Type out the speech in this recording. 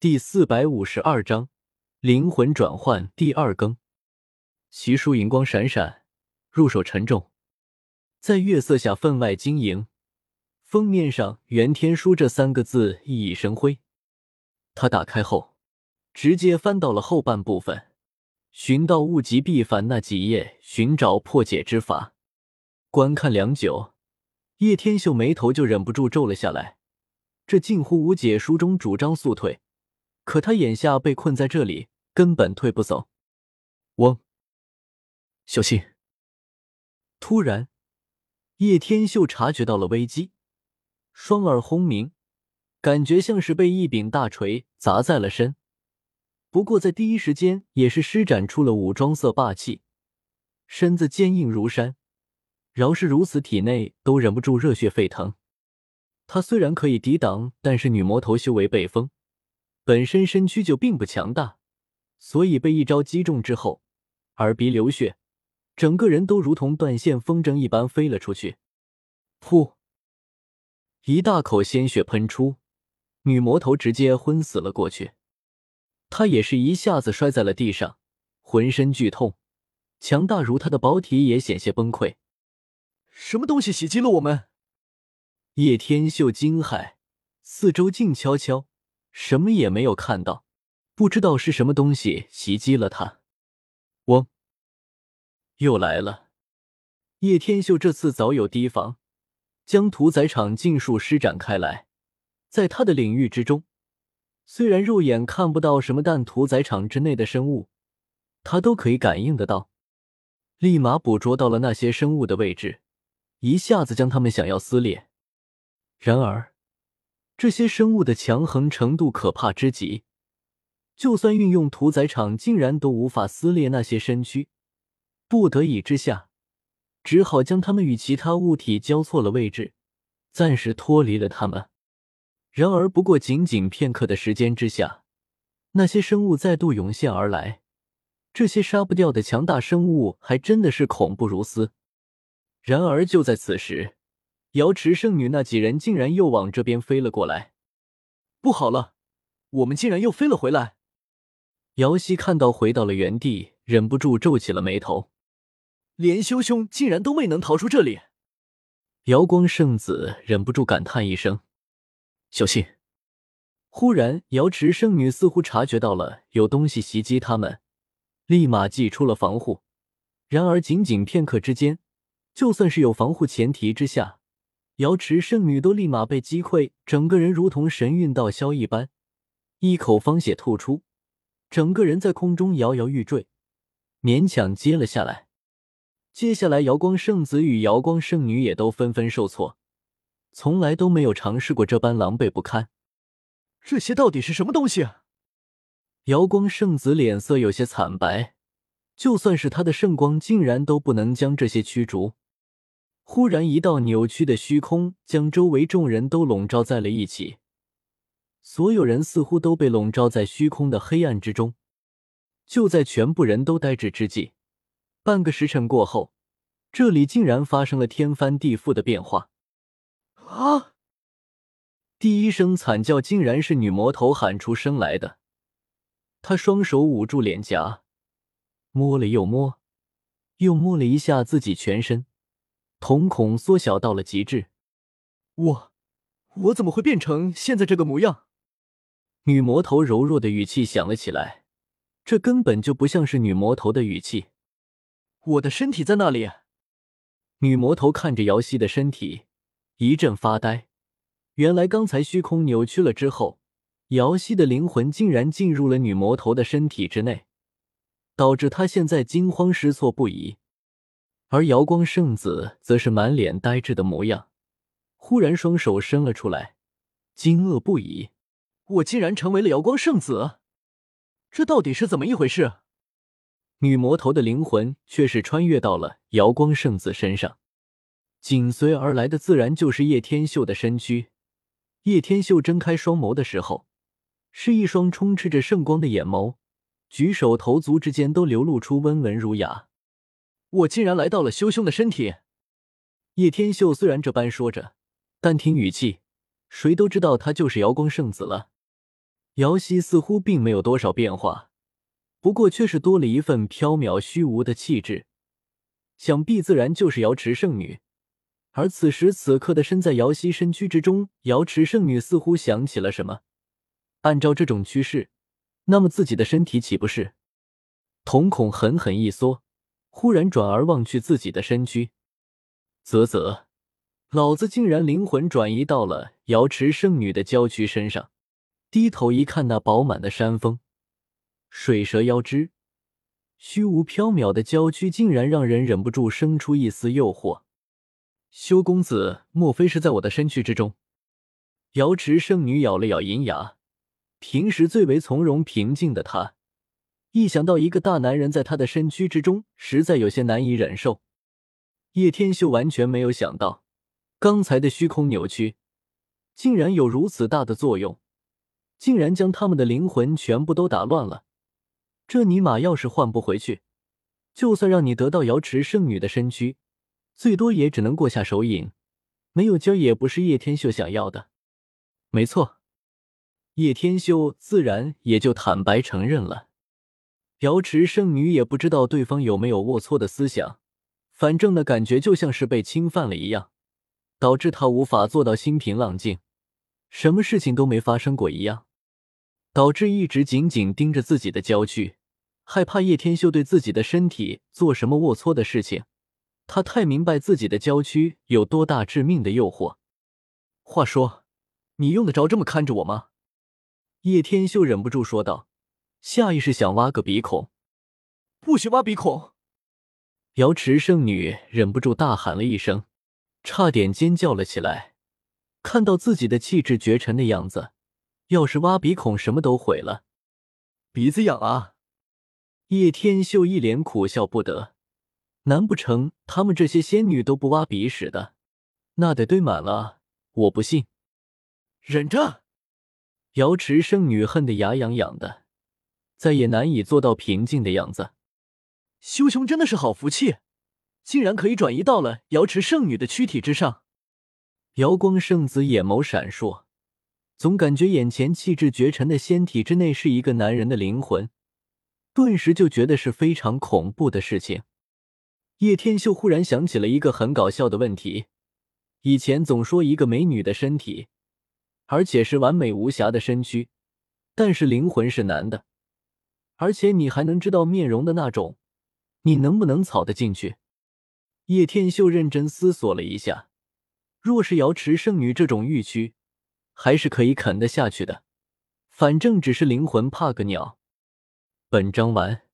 第四百五十二章灵魂转换第二更。奇书银光闪闪，入手沉重，在月色下分外晶莹。封面上“元天书”这三个字熠熠生辉。他打开后，直接翻到了后半部分，寻到物极必反那几页，寻找破解之法。观看良久，叶天秀眉头就忍不住皱了下来。这近乎无解书中主张速退。可他眼下被困在这里，根本退不走。嗡，小心！突然，叶天秀察觉到了危机，双耳轰鸣，感觉像是被一柄大锤砸在了身。不过在第一时间，也是施展出了武装色霸气，身子坚硬如山。饶是如此，体内都忍不住热血沸腾。他虽然可以抵挡，但是女魔头修为被封。本身身躯就并不强大，所以被一招击中之后，耳鼻流血，整个人都如同断线风筝一般飞了出去。噗！一大口鲜血喷出，女魔头直接昏死了过去。她也是一下子摔在了地上，浑身剧痛，强大如她的宝体也险些崩溃。什么东西袭击了我们？叶天秀惊骇，四周静悄悄。什么也没有看到，不知道是什么东西袭击了他。嗡，又来了。叶天秀这次早有提防，将屠宰场尽数施展开来。在他的领域之中，虽然肉眼看不到什么，但屠宰场之内的生物，他都可以感应得到。立马捕捉到了那些生物的位置，一下子将他们想要撕裂。然而。这些生物的强横程度可怕之极，就算运用屠宰场，竟然都无法撕裂那些身躯。不得已之下，只好将它们与其他物体交错了位置，暂时脱离了它们。然而，不过仅仅片刻的时间之下，那些生物再度涌现而来。这些杀不掉的强大生物，还真的是恐怖如斯。然而，就在此时。瑶池圣女那几人竟然又往这边飞了过来，不好了，我们竟然又飞了回来！瑶溪看到回到了原地，忍不住皱起了眉头。连修兄竟然都未能逃出这里！瑶光圣子忍不住感叹一声：“小心！”忽然，瑶池圣女似乎察觉到了有东西袭击他们，立马祭出了防护。然而，仅仅片刻之间，就算是有防护前提之下，瑶池圣女都立马被击溃，整个人如同神韵道消一般，一口方血吐出，整个人在空中摇摇欲坠，勉强接了下来。接下来，瑶光圣子与瑶光圣女也都纷纷受挫，从来都没有尝试过这般狼狈不堪。这些到底是什么东西？啊瑶光圣子脸色有些惨白，就算是他的圣光，竟然都不能将这些驱逐。忽然，一道扭曲的虚空将周围众人都笼罩在了一起，所有人似乎都被笼罩在虚空的黑暗之中。就在全部人都呆滞之际，半个时辰过后，这里竟然发生了天翻地覆的变化！啊！第一声惨叫竟然是女魔头喊出声来的。她双手捂住脸颊，摸了又摸，又摸了一下自己全身。瞳孔缩小到了极致，我，我怎么会变成现在这个模样？女魔头柔弱的语气响了起来，这根本就不像是女魔头的语气。我的身体在那里？女魔头看着瑶溪的身体，一阵发呆。原来刚才虚空扭曲了之后，瑶溪的灵魂竟然进入了女魔头的身体之内，导致她现在惊慌失措不已。而瑶光圣子则是满脸呆滞的模样，忽然双手伸了出来，惊愕不已：“我竟然成为了瑶光圣子，这到底是怎么一回事？”女魔头的灵魂却是穿越到了瑶光圣子身上，紧随而来的自然就是叶天秀的身躯。叶天秀睁开双眸的时候，是一双充斥着圣光的眼眸，举手投足之间都流露出温文儒雅。我竟然来到了修兄的身体。叶天秀虽然这般说着，但听语气，谁都知道他就是瑶光圣子了。瑶溪似乎并没有多少变化，不过却是多了一份飘渺虚无的气质，想必自然就是瑶池圣女。而此时此刻的身在瑶溪身躯之中，瑶池圣女似乎想起了什么。按照这种趋势，那么自己的身体岂不是？瞳孔狠狠一缩，忽然转而望去自己的身躯，啧啧，老子竟然灵魂转移到了瑶池圣女的娇躯身上。低头一看，那饱满的山峰、水蛇腰肢、虚无缥缈的娇躯，竟然让人忍不住生出一丝诱惑。修公子，莫非是在我的身躯之中？瑶池圣女咬了咬银牙，平时最为从容平静的她，一想到一个大男人在她的身躯之中，实在有些难以忍受。叶天秀完全没有想到，刚才的虚空扭曲，竟然有如此大的作用。竟然将他们的灵魂全部都打乱了，这尼玛要是换不回去，就算让你得到瑶池圣女的身躯，最多也只能过下手瘾，没有劲儿也不是叶天秀想要的。没错，叶天秀自然也就坦白承认了。瑶池圣女也不知道对方有没有龌龊的思想，反正的感觉就像是被侵犯了一样，导致她无法做到心平浪静，什么事情都没发生过一样。导致一直紧紧盯着自己的娇躯，害怕叶天秀对自己的身体做什么龌龊的事情。他太明白自己的娇躯有多大致命的诱惑。话说，你用得着这么看着我吗？叶天秀忍不住说道，下意识想挖个鼻孔。不许挖鼻孔！瑶池圣女忍不住大喊了一声，差点尖叫了起来。看到自己的气质绝尘的样子。要是挖鼻孔，什么都毁了。鼻子痒啊！叶天秀一脸苦笑不得。难不成他们这些仙女都不挖鼻屎的？那得堆满了，我不信。忍着！瑶池圣女恨得牙痒痒的，再也难以做到平静的样子。修雄真的是好福气，竟然可以转移到了瑶池圣女的躯体之上。瑶光圣子眼眸闪烁。总感觉眼前气质绝尘的仙体之内是一个男人的灵魂，顿时就觉得是非常恐怖的事情。叶天秀忽然想起了一个很搞笑的问题：以前总说一个美女的身体，而且是完美无瑕的身躯，但是灵魂是男的，而且你还能知道面容的那种，你能不能草得进去？叶天秀认真思索了一下，若是瑶池圣女这种玉躯。还是可以啃得下去的，反正只是灵魂，怕个鸟。本章完。